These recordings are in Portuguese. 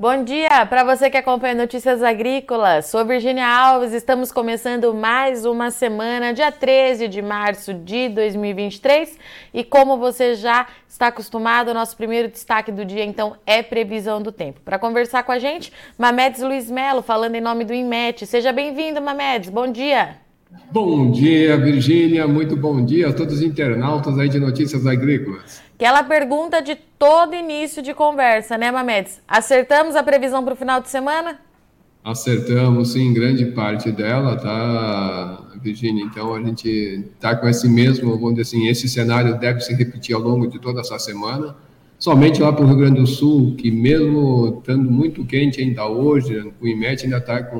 Bom dia para você que acompanha Notícias Agrícolas. Sou Virginia Alves. Estamos começando mais uma semana, dia 13 de março de 2023. E como você já está acostumado, nosso primeiro destaque do dia, então, é previsão do tempo. Para conversar com a gente, Mamedes Luiz Melo, falando em nome do IMET. Seja bem-vindo, Mamedes. Bom dia. Bom dia, Virgínia. Muito bom dia a todos os internautas aí de Notícias Agrícolas. Aquela pergunta de todo início de conversa, né, Mamedes? Acertamos a previsão para o final de semana? Acertamos, sim, grande parte dela, tá, Virginia? Então a gente está com esse mesmo, vamos dizer assim, esse cenário deve se repetir ao longo de toda essa semana. Somente lá para o Rio Grande do Sul, que mesmo estando muito quente ainda hoje, o IMET ainda está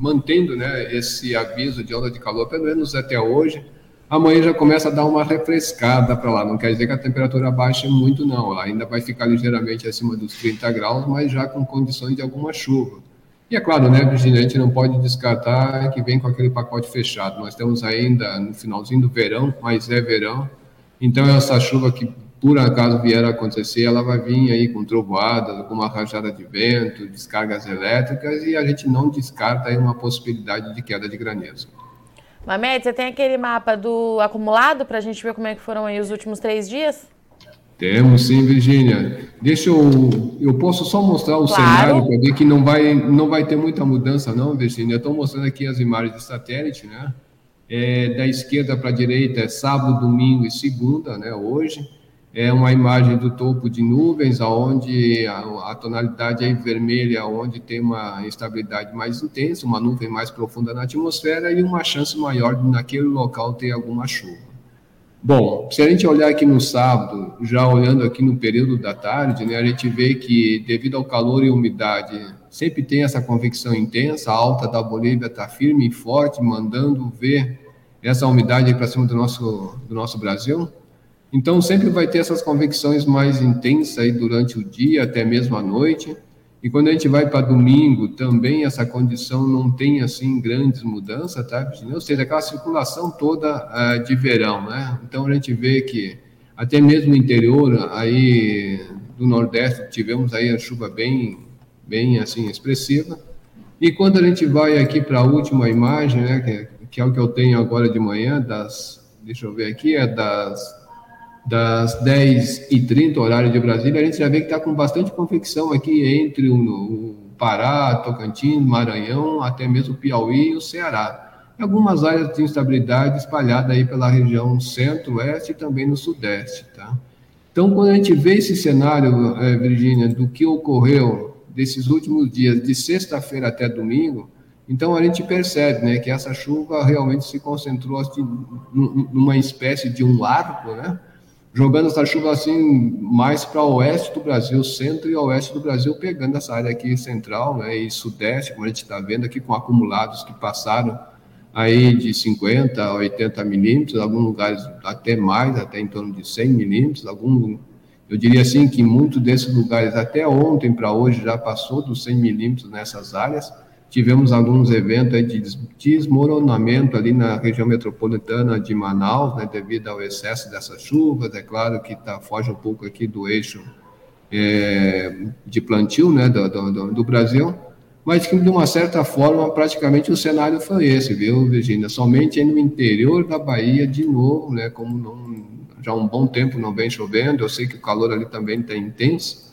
mantendo né, esse aviso de onda de calor, pelo menos até hoje amanhã já começa a dar uma refrescada para lá. Não quer dizer que a temperatura baixe muito, não. Ela ainda vai ficar ligeiramente acima dos 30 graus, mas já com condições de alguma chuva. E é claro, né, Virginia, a gente não pode descartar que vem com aquele pacote fechado. Nós estamos ainda no finalzinho do verão, mas é verão. Então, essa chuva que por acaso vier a acontecer, ela vai vir aí com trovoadas, com uma rajada de vento, descargas elétricas, e a gente não descarta aí uma possibilidade de queda de granizo. Mamed, você tem aquele mapa do acumulado para a gente ver como é que foram aí os últimos três dias? Temos sim, Virgínia. Deixa eu. Eu posso só mostrar o claro. cenário para ver que não vai, não vai ter muita mudança, não, Virgínia. Estou mostrando aqui as imagens de satélite, né? É, da esquerda para a direita é sábado, domingo e segunda, né? Hoje é uma imagem do topo de nuvens, aonde a, a, tonalidade é vermelha, onde tem uma estabilidade mais intensa, uma nuvem mais profunda na atmosfera e uma chance maior de naquele local ter alguma chuva. Bom, se a gente olhar aqui no sábado, já olhando aqui no período da tarde, né, a gente vê que devido ao calor e umidade, sempre tem essa convecção intensa, a alta da Bolívia está firme e forte, mandando ver essa umidade para cima do nosso, do nosso Brasil. Então, sempre vai ter essas convecções mais intensas aí durante o dia, até mesmo à noite. E quando a gente vai para domingo, também essa condição não tem, assim, grandes mudanças, tá? Ou seja, aquela circulação toda uh, de verão, né? Então, a gente vê que até mesmo no interior, aí do Nordeste, tivemos aí a chuva bem, bem, assim, expressiva. E quando a gente vai aqui para a última imagem, né, que, que é o que eu tenho agora de manhã, das, deixa eu ver aqui, é das das 10h30, horário de Brasília, a gente já vê que está com bastante convecção aqui entre o, o, Pará, Tocantins, Maranhão, até mesmo Piauí e o Ceará. Algumas áreas de instabilidade espalhadas aí pela região centro-oeste e também no sudeste, tá? Então, quando a gente vê esse cenário, é, Virgínia, do que ocorreu desses últimos dias, de sexta-feira até domingo, então a gente percebe né, que essa chuva realmente se concentrou assim, numa espécie de um arco, né? Jogando essa chuva assim mais para oeste do Brasil, centro e oeste do Brasil, pegando essa área aqui central né, e sudeste, como a gente está vendo aqui, com acumulados que passaram aí de 50 a 80 milímetros, alguns lugares até mais, até em torno de 100 milímetros, algum, eu diria assim que muitos desses lugares até ontem para hoje já passou dos 100 milímetros nessas áreas, Tivemos alguns eventos de desmoronamento ali na região metropolitana de Manaus, né, devido ao excesso dessas chuvas. É claro que tá, foge um pouco aqui do eixo é, de plantio né, do, do, do, Brasil, mas que de uma certa forma praticamente o cenário foi esse, viu, Virginia? Somente no interior da Bahia, de novo, né, como não, já há um bom tempo não vem chovendo, eu sei que o calor ali também está intenso,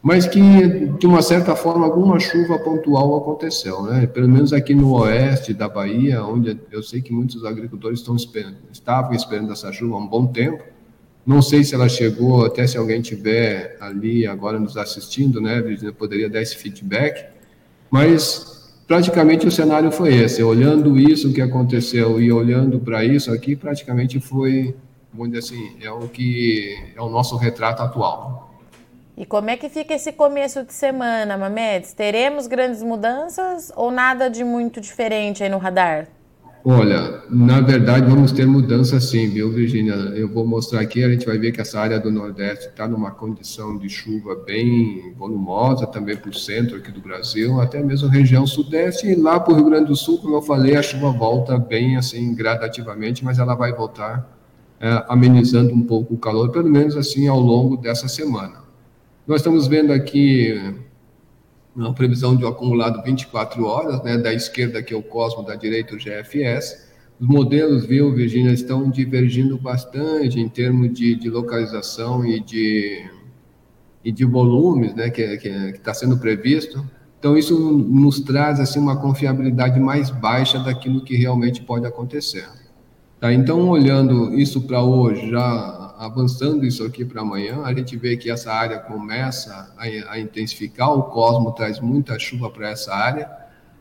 mas que, de uma certa forma, alguma chuva pontual aconteceu, né? Pelo menos aqui no oeste da Bahia, onde eu sei que muitos agricultores estão esperando, estavam esperando essa chuva há um bom tempo. Não sei se ela chegou, até se alguém tiver ali agora nos assistindo, né, Virginia, poderia dar esse feedback. Mas praticamente o cenário foi esse. Olhando isso que aconteceu e olhando para isso aqui, praticamente foi, dizer assim, é o que é o nosso retrato atual. E como é que fica esse começo de semana, Mamedes? Teremos grandes mudanças ou nada de muito diferente aí no radar? Olha, na verdade vamos ter mudança sim, viu, Virginia? Eu vou mostrar aqui, a gente vai ver que essa área do Nordeste está numa condição de chuva bem volumosa, também para o centro aqui do Brasil, até mesmo região Sudeste, e lá para o Rio Grande do Sul, como eu falei, a chuva volta bem assim, gradativamente, mas ela vai voltar é, amenizando um pouco o calor, pelo menos assim ao longo dessa semana. Nós estamos vendo aqui uma previsão de um acumulado 24 horas, né, da esquerda que é o Cosmo, da direita o GFS. Os modelos, viu, Virginia, estão divergindo bastante em termos de, de localização e de, e de volumes, né, que está sendo previsto. Então, isso nos traz assim, uma confiabilidade mais baixa daquilo que realmente pode acontecer. Tá, então, olhando isso para hoje, já avançando isso aqui para amanhã, a gente vê que essa área começa a, a intensificar, o Cosmo traz muita chuva para essa área.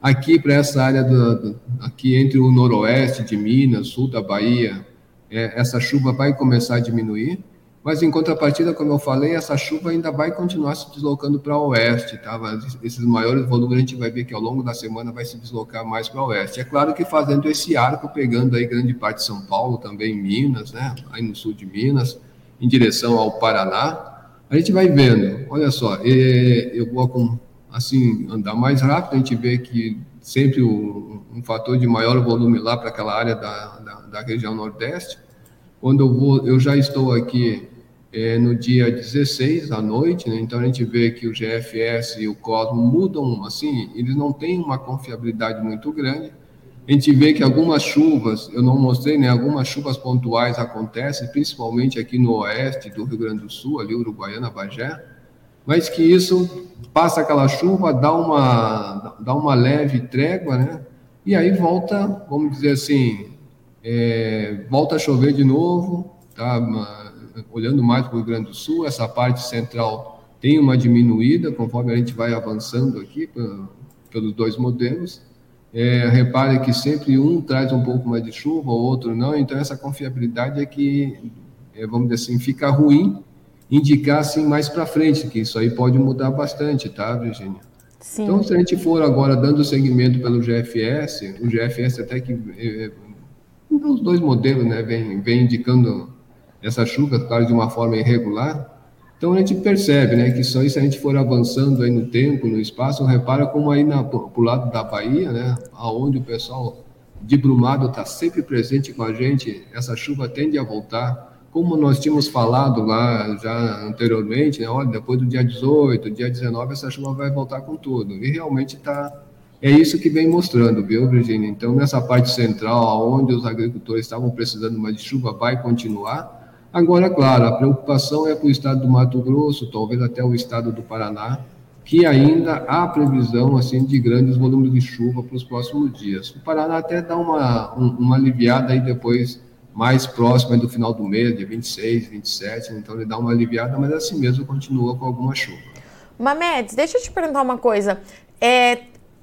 Aqui, para essa área, do, do, aqui entre o noroeste de Minas, sul da Bahia, é, essa chuva vai começar a diminuir. Mas em contrapartida, como eu falei, essa chuva ainda vai continuar se deslocando para o oeste, tá? Esses maiores volumes a gente vai ver que ao longo da semana vai se deslocar mais para o oeste. É claro que fazendo esse arco, pegando aí grande parte de São Paulo, também Minas, né? Aí no sul de Minas, em direção ao Paraná, a gente vai vendo. Olha só, eu vou assim andar mais rápido, a gente vê que sempre um, um fator de maior volume lá para aquela área da, da, da região nordeste. Quando eu vou, eu já estou aqui é, no dia 16 à noite, né? então a gente vê que o GFS e o Cosmo mudam, assim, eles não têm uma confiabilidade muito grande. A gente vê que algumas chuvas, eu não mostrei, né? Algumas chuvas pontuais acontecem, principalmente aqui no oeste do Rio Grande do Sul, ali Uruguaiana, Bagé, mas que isso passa aquela chuva, dá uma, dá uma leve trégua, né? E aí volta, vamos dizer assim, é, volta a chover de novo, tá? Olhando mais para o Rio Grande do Sul, essa parte central tem uma diminuída conforme a gente vai avançando aqui pelos dois modelos. É, repare que sempre um traz um pouco mais de chuva, o outro não, então essa confiabilidade é que, é, vamos dizer assim, fica ruim indicar assim mais para frente, que isso aí pode mudar bastante, tá, Virginia? Sim. Então, se a gente for agora dando seguimento pelo GFS, o GFS até que é, os dois modelos, né, vem, vem indicando essa chuva, claro, de uma forma irregular. Então a gente percebe, né, que só isso a gente for avançando aí no tempo, no espaço, repara como aí na, pro lado da Bahia, né, aonde o pessoal de Brumado está sempre presente com a gente, essa chuva tende a voltar. Como nós tínhamos falado lá já anteriormente, né, olha, depois do dia 18, dia 19, essa chuva vai voltar com tudo. E realmente está é isso que vem mostrando, viu, Virginia? Então, nessa parte central, onde os agricultores estavam precisando mais de chuva, vai continuar. Agora, claro, a preocupação é com o estado do Mato Grosso, talvez até o estado do Paraná, que ainda há previsão assim de grandes volumes de chuva para os próximos dias. O Paraná até dá uma, uma aliviada aí depois, mais próximo do final do mês, dia 26, 27, então ele dá uma aliviada, mas assim mesmo continua com alguma chuva. Mamedes, deixa eu te perguntar uma coisa. É,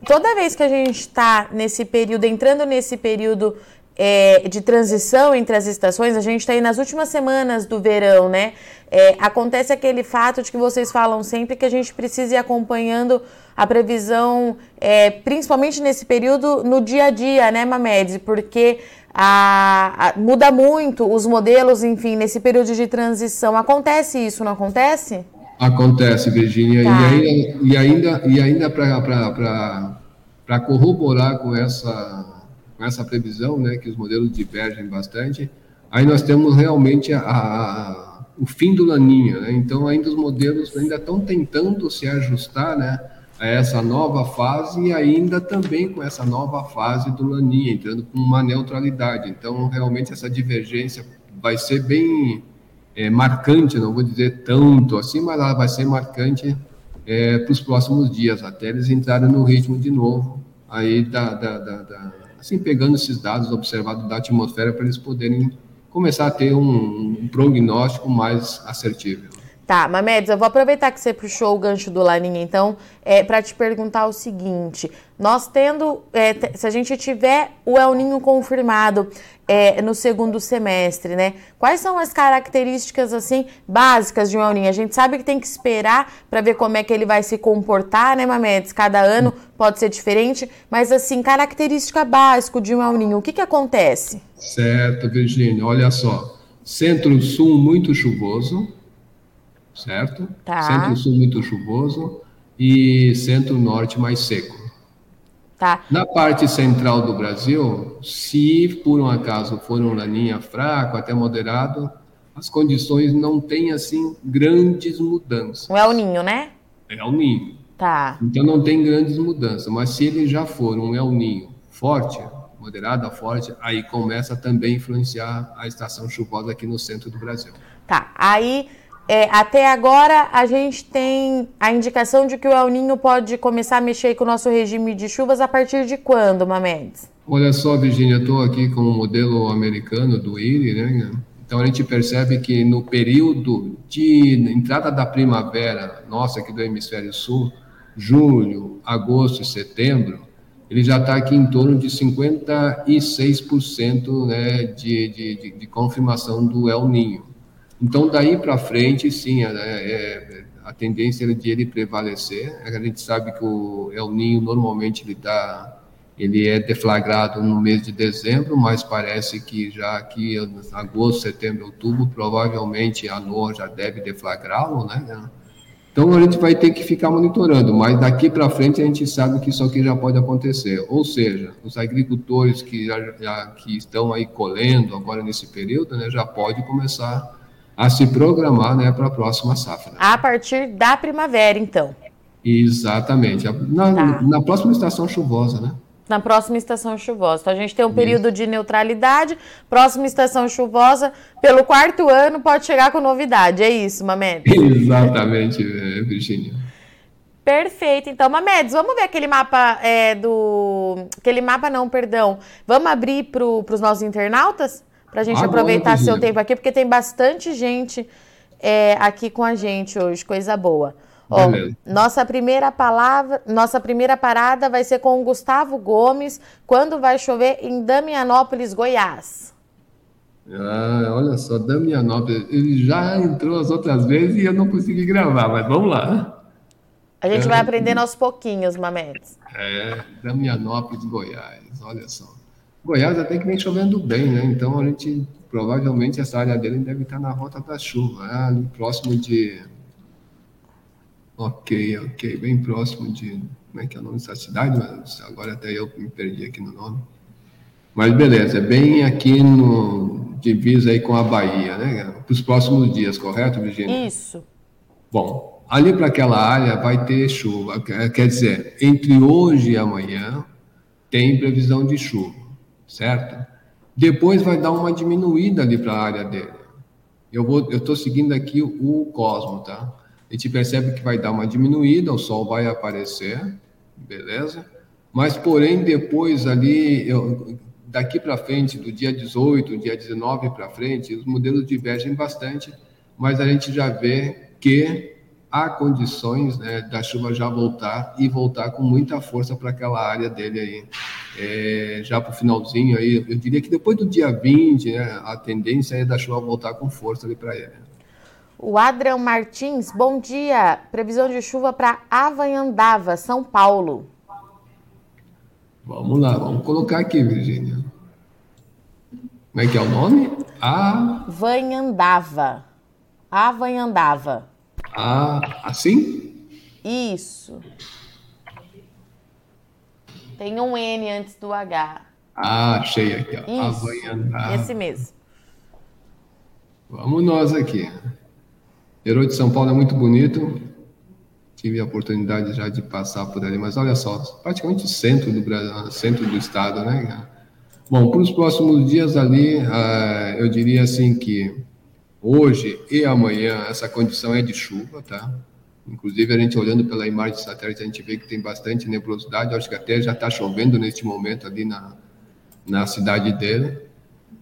toda vez que a gente está nesse período, entrando nesse período é, de transição entre as estações, a gente está aí nas últimas semanas do verão, né? É, acontece aquele fato de que vocês falam sempre que a gente precisa ir acompanhando a previsão, é, principalmente nesse período, no dia a dia, né, Mamedes? Porque a, a, muda muito os modelos, enfim, nesse período de transição. Acontece isso, não acontece? Acontece, Virginia. Tá. E ainda, e ainda, e ainda para corroborar com essa com essa previsão, né, que os modelos divergem bastante, aí nós temos realmente a, a, o fim do laninha, né? Então ainda os modelos ainda estão tentando se ajustar, né, a essa nova fase e ainda também com essa nova fase do laninha, entrando com uma neutralidade. Então realmente essa divergência vai ser bem é, marcante, não vou dizer tanto assim, mas ela vai ser marcante é, para os próximos dias, até eles entrarem no ritmo de novo aí da, da, da, da assim, pegando esses dados observados da atmosfera para eles poderem começar a ter um, um prognóstico mais assertivo. Tá, Mamedes, eu vou aproveitar que você puxou o gancho do Laninha, então, é, para te perguntar o seguinte: nós tendo, é, se a gente tiver o El Ninho confirmado é, no segundo semestre, né? Quais são as características assim básicas de um El Ninho? A gente sabe que tem que esperar para ver como é que ele vai se comportar, né, Mamedes? Cada ano pode ser diferente, mas assim, característica básica de um El Ninho, o que que acontece? Certo, Virginia. Olha só, centro-sul muito chuvoso certo? Tá. Centro-sul muito chuvoso e centro-norte mais seco. Tá. Na parte central do Brasil, se por um acaso for um laninha fraco, até moderado, as condições não têm assim grandes mudanças. O El Ninho, né? É o Ninho. Tá. Então não tem grandes mudanças, mas se ele já for um El Ninho forte, moderado a forte, aí começa também a influenciar a estação chuvosa aqui no centro do Brasil. Tá. Aí é, até agora a gente tem a indicação de que o El Ninho pode começar a mexer com o nosso regime de chuvas a partir de quando, Mamedes? Olha só, Virginia, estou aqui com o modelo americano do IRI, né? Então a gente percebe que no período de entrada da primavera, nossa aqui do hemisfério sul, julho, agosto e setembro, ele já está aqui em torno de 56% né, de, de, de, de confirmação do El Ninho. Então, daí para frente, sim, é, é, a tendência é de ele prevalecer. A gente sabe que o El Ninho normalmente ele tá, ele é deflagrado no mês de dezembro, mas parece que já aqui agosto, setembro, outubro, provavelmente a NOAA já deve deflagrá-lo, né? Então a gente vai ter que ficar monitorando, mas daqui para frente a gente sabe que isso aqui já pode acontecer. Ou seja, os agricultores que já, já que estão aí colhendo agora nesse período, né, já pode começar a se programar né, para a próxima safra. A partir da primavera, então. Exatamente. Na, tá. na próxima estação chuvosa, né? Na próxima estação chuvosa. Então, a gente tem um período Isso. de neutralidade, próxima estação chuvosa, pelo quarto ano pode chegar com novidade. É isso, Mamedes? Exatamente, é, Virginia. Perfeito. Então, Mamedes, vamos ver aquele mapa é, do. Aquele mapa não, perdão. Vamos abrir para os nossos internautas? Para a gente Agora, aproveitar seu tempo aqui, porque tem bastante gente é, aqui com a gente hoje, coisa boa. Ó, nossa primeira palavra, nossa primeira parada vai ser com o Gustavo Gomes, quando vai chover em Damianópolis, Goiás. Ah, olha só, Damianópolis, ele já entrou as outras vezes e eu não consegui gravar, mas vamos lá. A gente é, vai aprendendo aos pouquinhos, Mamedes. É, Damianópolis, Goiás, olha só. Goiás até que vem chovendo bem, né? Então a gente provavelmente essa área dele deve estar na rota da chuva, né? ali próximo de. Ok, ok, bem próximo de. Como é que é o nome dessa cidade? Mas agora até eu me perdi aqui no nome. Mas beleza, é bem aqui no divisa aí com a Bahia, né? Para os próximos dias, correto, Virginia? Isso. Bom, ali para aquela área vai ter chuva. Quer dizer, entre hoje e amanhã tem previsão de chuva certo? Depois vai dar uma diminuída ali para a área dele. Eu vou, eu estou seguindo aqui o Cosmo, tá? A gente percebe que vai dar uma diminuída, o Sol vai aparecer, beleza? Mas, porém, depois ali, eu, daqui para frente, do dia 18, dia 19 para frente, os modelos divergem bastante, mas a gente já vê que há condições né, da chuva já voltar e voltar com muita força para aquela área dele aí. É, já para o finalzinho aí, eu diria que depois do dia 20, né, a tendência é da chuva voltar com força ali para ele. O Adrian Martins, bom dia. Previsão de chuva para Avanhandava, São Paulo. Vamos lá, vamos colocar aqui, Virgínia. Como é que é o nome? Avanhandava. Avanhandava. Ah, assim? Isso. Tem um N antes do H. Ah, achei aqui, ó. Isso, esse mesmo. Vamos nós aqui. Herói de São Paulo é muito bonito. Tive a oportunidade já de passar por ali, mas olha só, praticamente centro do Brasil, centro do estado, né? Bom, para os próximos dias ali, uh, eu diria assim que Hoje e amanhã essa condição é de chuva, tá? Inclusive a gente olhando pela imagem de satélite a gente vê que tem bastante nebulosidade. Acho que até já está chovendo neste momento ali na, na cidade dele.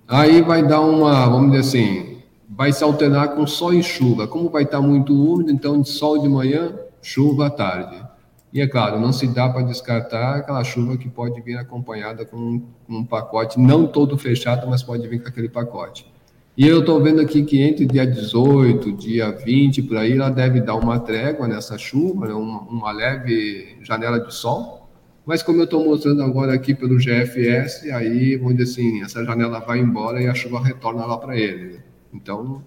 Aí vai dar uma, vamos dizer assim, vai se alternar com sol e chuva. Como vai estar tá muito úmido, então sol de manhã, chuva à tarde. E é claro, não se dá para descartar aquela chuva que pode vir acompanhada com um pacote, não todo fechado, mas pode vir com aquele pacote. E eu estou vendo aqui que entre dia 18, dia 20, por aí, ela deve dar uma trégua nessa chuva, né? uma, uma, leve janela de sol. Mas como eu estou mostrando agora aqui pelo GFS, aí, vamos dizer assim, essa janela vai embora e a chuva retorna lá para ele. Então,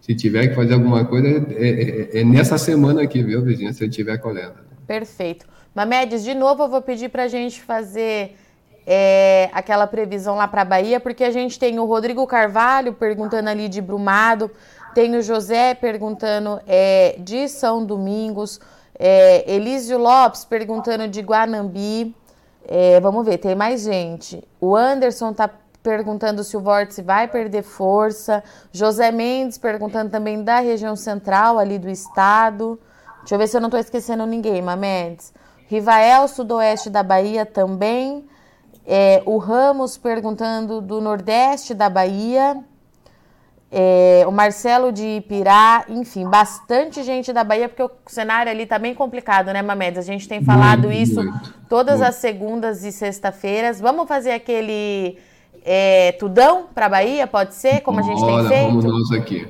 se tiver que fazer alguma coisa, é, é, é nessa semana aqui, viu, vizinha, se ele estiver colhendo. Perfeito. Mamedes, de novo eu vou pedir para a gente fazer é, aquela previsão lá para a Bahia, porque a gente tem o Rodrigo Carvalho perguntando ali de Brumado, tem o José perguntando é, de São Domingos, É, Elísio Lopes perguntando de Guanambi. É, vamos ver, tem mais gente. O Anderson tá perguntando se o vórtice vai perder força. José Mendes perguntando também da região central ali do estado. Deixa eu ver se eu não estou esquecendo ninguém, Mamedes. Rivael, sudoeste da Bahia também. É, o Ramos perguntando do nordeste da Bahia. É, o Marcelo de Ipirá, enfim, bastante gente da Bahia, porque o cenário ali tá bem complicado, né, Mamedes? A gente tem falado muito, isso muito, todas muito. as segundas e sexta-feiras. Vamos fazer aquele é, tudão para Bahia, pode ser, como a gente tem feito? Vamos nós aqui.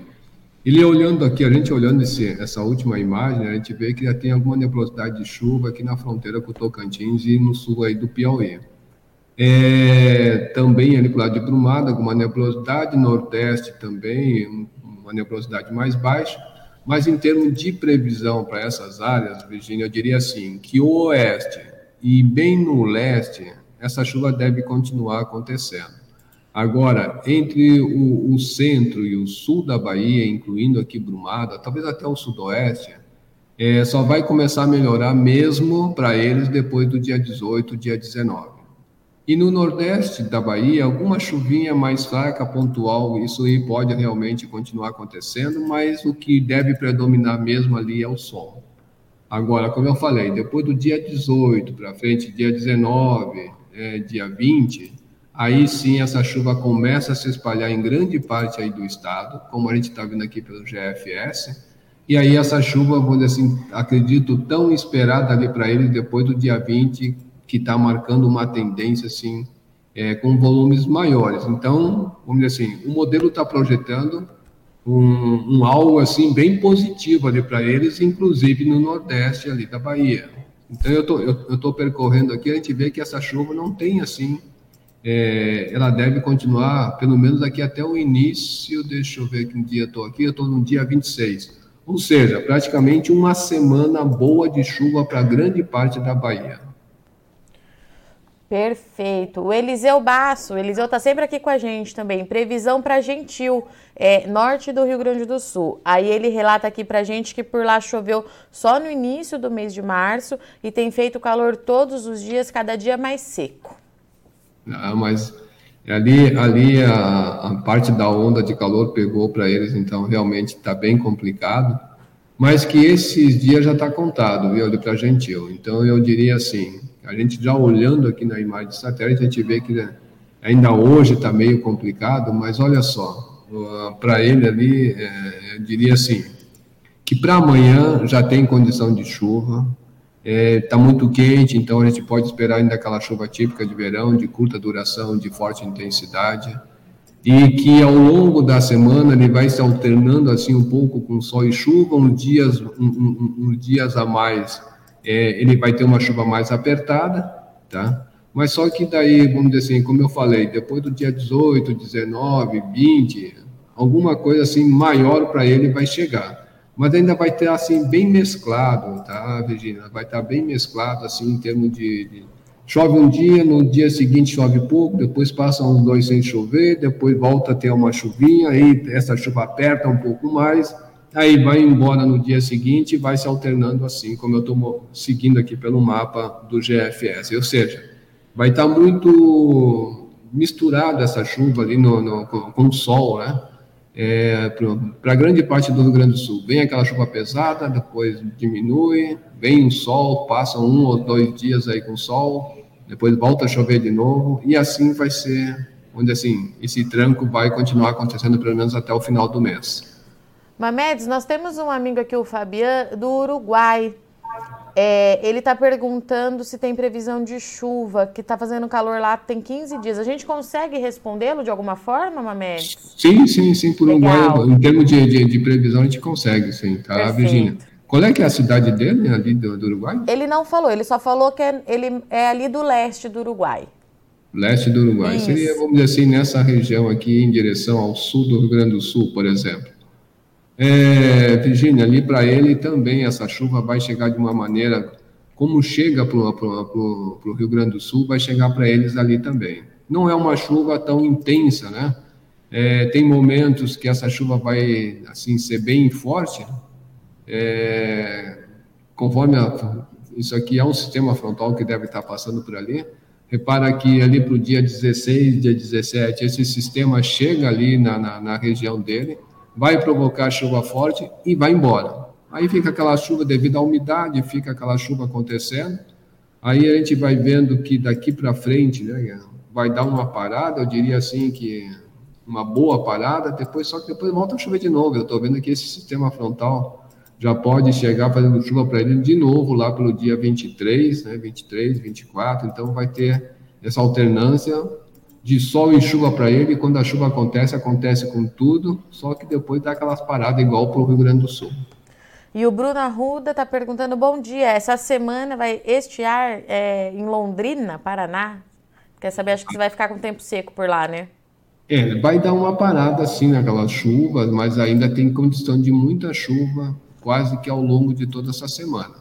Ele olhando aqui, a gente olhando esse, essa última imagem, a gente vê que já tem alguma nebulosidade de chuva aqui na fronteira com o Tocantins e no sul aí do Piauí. É, também ali para lado de Brumada, alguma nebulosidade, Nordeste também, uma nebulosidade mais baixa, mas em termos de previsão para essas áreas, Virginia, eu diria assim, que o Oeste e bem no Leste, essa chuva deve continuar acontecendo. Agora, entre o, o, centro e o sul da Bahia, incluindo aqui Brumada, talvez até o sudoeste, é, só vai começar a melhorar mesmo para eles depois do dia 18, dia 19. E no nordeste da Bahia, alguma chuvinha mais fraca, pontual, isso aí pode realmente continuar acontecendo, mas o que deve predominar mesmo ali é o sol. Agora, como eu falei, depois do dia 18 para frente, dia 19, é, dia 20, aí sim essa chuva começa a se espalhar em grande parte aí do estado, como a gente está vendo aqui pelo GFS, e aí essa chuva, vamos dizer assim, acredito tão esperada ali para eles depois do dia 20, que está marcando uma tendência assim, é, com volumes maiores. Então, vamos dizer assim, o modelo está projetando um, um, algo assim bem positivo ali para eles, inclusive no Nordeste ali da Bahia. Então eu tô, eu, tô percorrendo aqui, a gente vê que essa chuva não tem assim é, ela deve continuar pelo menos aqui até o início, deixa eu ver que dia estou aqui, eu estou no dia 26. Ou seja, praticamente uma semana boa de chuva para grande parte da Bahia. Perfeito. O Eliseu Basso, o Eliseu está sempre aqui com a gente também. Previsão para Gentil, é, norte do Rio Grande do Sul. Aí ele relata aqui para a gente que por lá choveu só no início do mês de março e tem feito calor todos os dias, cada dia mais seco. Ah, mas ali, ali a, a parte da onda de calor pegou para eles, então realmente está bem complicado. Mas que esses dias já está contado, viu, para Gentil. Então eu diria assim, a gente já olhando aqui na imagem de satélite, a gente vê que né, ainda hoje está meio complicado, mas olha só, para ele ali, é, eu diria assim, que para amanhã já tem condição de chuva, Está é, tá muito quente, então a gente pode esperar ainda aquela chuva típica de verão, de curta duração, de forte intensidade, e que ao longo da semana ele vai se alternando assim um pouco com sol e chuva, uns dias, um, um, uns dias a mais é, ele vai ter uma chuva mais apertada, tá? Mas só que daí, vamos dizer assim, como eu falei, depois do dia 18, 19, 20, alguma coisa assim maior para ele vai chegar mas ainda vai ter assim bem mesclado, tá, Virginia? Vai estar tá bem mesclado assim em termos de, de, chove um dia, no dia seguinte chove pouco, depois passa uns dois sem chover, depois volta a ter uma chuvinha, aí essa chuva aperta um pouco mais, aí vai embora no dia seguinte e vai se alternando assim, como eu estou seguindo aqui pelo mapa do GFS. Ou seja, vai estar tá muito misturada essa chuva ali no, no com, com o sol, né? é, para grande parte do Rio Grande do Sul. Vem aquela chuva pesada, depois diminui, vem o sol, passa um ou dois dias aí com sol, depois volta a chover de novo, e assim vai ser, onde assim, esse tranco vai continuar acontecendo pelo menos até o final do mês. Mamedes, nós temos um amigo aqui, o Fabian, do Uruguai. É, ele está perguntando se tem previsão de chuva, que está fazendo calor lá tem 15 dias. A gente consegue respondê-lo de alguma forma, Mamed? Sim, sim, sim. Por Legal. um, em termos de, de, de, previsão, a gente consegue, sim, tá. Virginia? Qual é que é a cidade dele, ali do, do, Uruguai? Ele não falou, ele só falou que é, ele é ali do leste do Uruguai. Leste do Uruguai. Isso. Seria, vamos dizer assim, nessa região aqui, em direção ao sul do Rio Grande do Sul, por exemplo. É, Virginia, ali para ele também essa chuva vai chegar de uma maneira, como chega para o Rio Grande do Sul, vai chegar para eles ali também. Não é uma chuva tão intensa, né? É, tem momentos que essa chuva vai assim ser bem forte, é, conforme a, isso aqui é um sistema frontal que deve estar passando por ali. Repara que ali para o dia 16, dia 17, esse sistema chega ali na, na, na região dele, vai provocar chuva forte e vai embora. Aí fica aquela chuva devido à umidade, fica aquela chuva acontecendo. Aí a gente vai vendo que daqui para frente, né, vai dar uma parada, eu diria assim que uma boa parada, depois só que depois volta a chover de novo. Eu estou vendo que esse sistema frontal já pode chegar fazendo chuva para ele de novo lá pelo dia 23, né, 23, 24, então vai ter essa alternância de sol e chuva para ele, e quando a chuva acontece, acontece com tudo, só que depois dá aquelas paradas igual para o Rio Grande do Sul. E o Bruno Arruda está perguntando, bom dia, essa semana vai estiar é, em Londrina, Paraná? Quer saber, acho que você vai ficar com tempo seco por lá, né? É, vai dar uma parada assim naquelas chuvas, mas ainda tem condição de muita chuva, quase que ao longo de toda essa semana.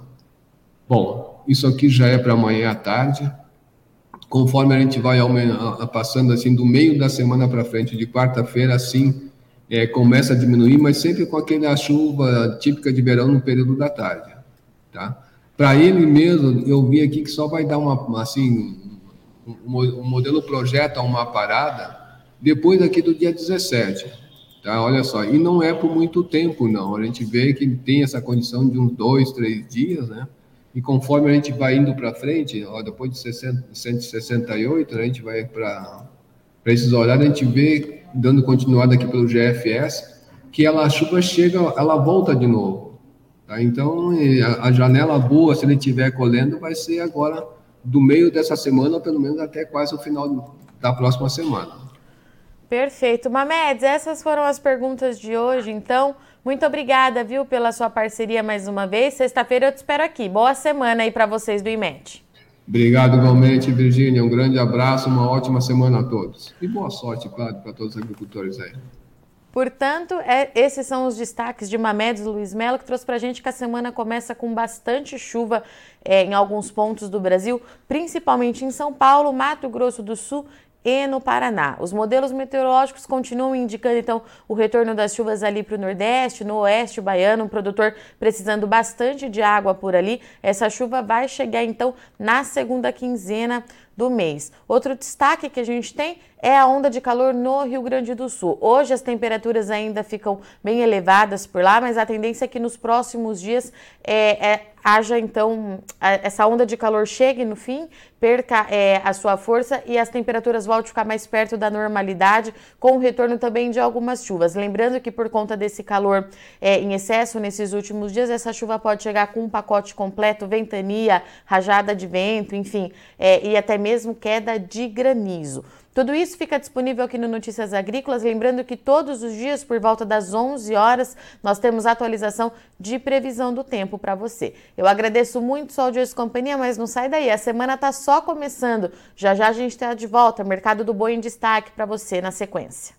Bom, isso aqui já é para amanhã à tarde. Conforme a gente vai passando assim do meio da semana para frente, de quarta-feira, assim, é, começa a diminuir, mas sempre com aquela chuva típica de verão no período da tarde, tá? Para ele mesmo, eu vi aqui que só vai dar uma, assim, um, modelo projeta uma parada depois aqui do dia 17, Tá? Olha só, e não é por muito tempo, não. A gente vê que tem essa condição de uns dois, três dias, né? E conforme a gente vai indo para frente, ó, depois de 60, 168, né, a gente vai para esses horários, a gente vê, dando continuidade aqui pelo GFS, que ela, a chuva chega, ela volta de novo. Tá? Então, a, a janela boa, se ele estiver colhendo, vai ser agora do meio dessa semana, pelo menos até quase o final da próxima semana. Perfeito. Mamedes, essas foram as perguntas de hoje, então. Muito obrigada, viu, pela sua parceria mais uma vez. Sexta-feira eu te espero aqui. Boa semana aí para vocês do IMET. Obrigado igualmente, Virgínia. Um grande abraço, uma ótima semana a todos. E boa sorte, claro, para todos os agricultores aí. Portanto, é, esses são os destaques de Mamedes Luiz Melo, que trouxe para a gente que a semana começa com bastante chuva é, em alguns pontos do Brasil, principalmente em São Paulo, Mato Grosso do Sul e no Paraná. Os modelos meteorológicos continuam indicando então o retorno das chuvas ali para o Nordeste, no Oeste baiano, um produtor precisando bastante de água por ali. Essa chuva vai chegar então na segunda quinzena do mês. Outro destaque que a gente tem é a onda de calor no Rio Grande do Sul. Hoje as temperaturas ainda ficam bem elevadas por lá, mas a tendência é que nos próximos dias é, é haja então essa onda de calor chegue no fim, perca é, a sua força e as temperaturas voltem a ficar mais perto da normalidade, com o retorno também de algumas chuvas. Lembrando que por conta desse calor é, em excesso nesses últimos dias, essa chuva pode chegar com um pacote completo, ventania, rajada de vento, enfim, é, e até mesmo queda de granizo. Tudo isso fica disponível aqui no Notícias Agrícolas. Lembrando que todos os dias, por volta das 11 horas, nós temos atualização de previsão do tempo para você. Eu agradeço muito sua audiência e companhia, mas não sai daí. A semana está só começando. Já já a gente está de volta. Mercado do Boi em destaque para você na sequência.